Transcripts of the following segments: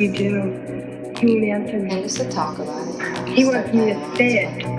you do. He will answer me. And just to talk about it. He wants me to say it.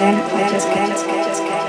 then I just can't.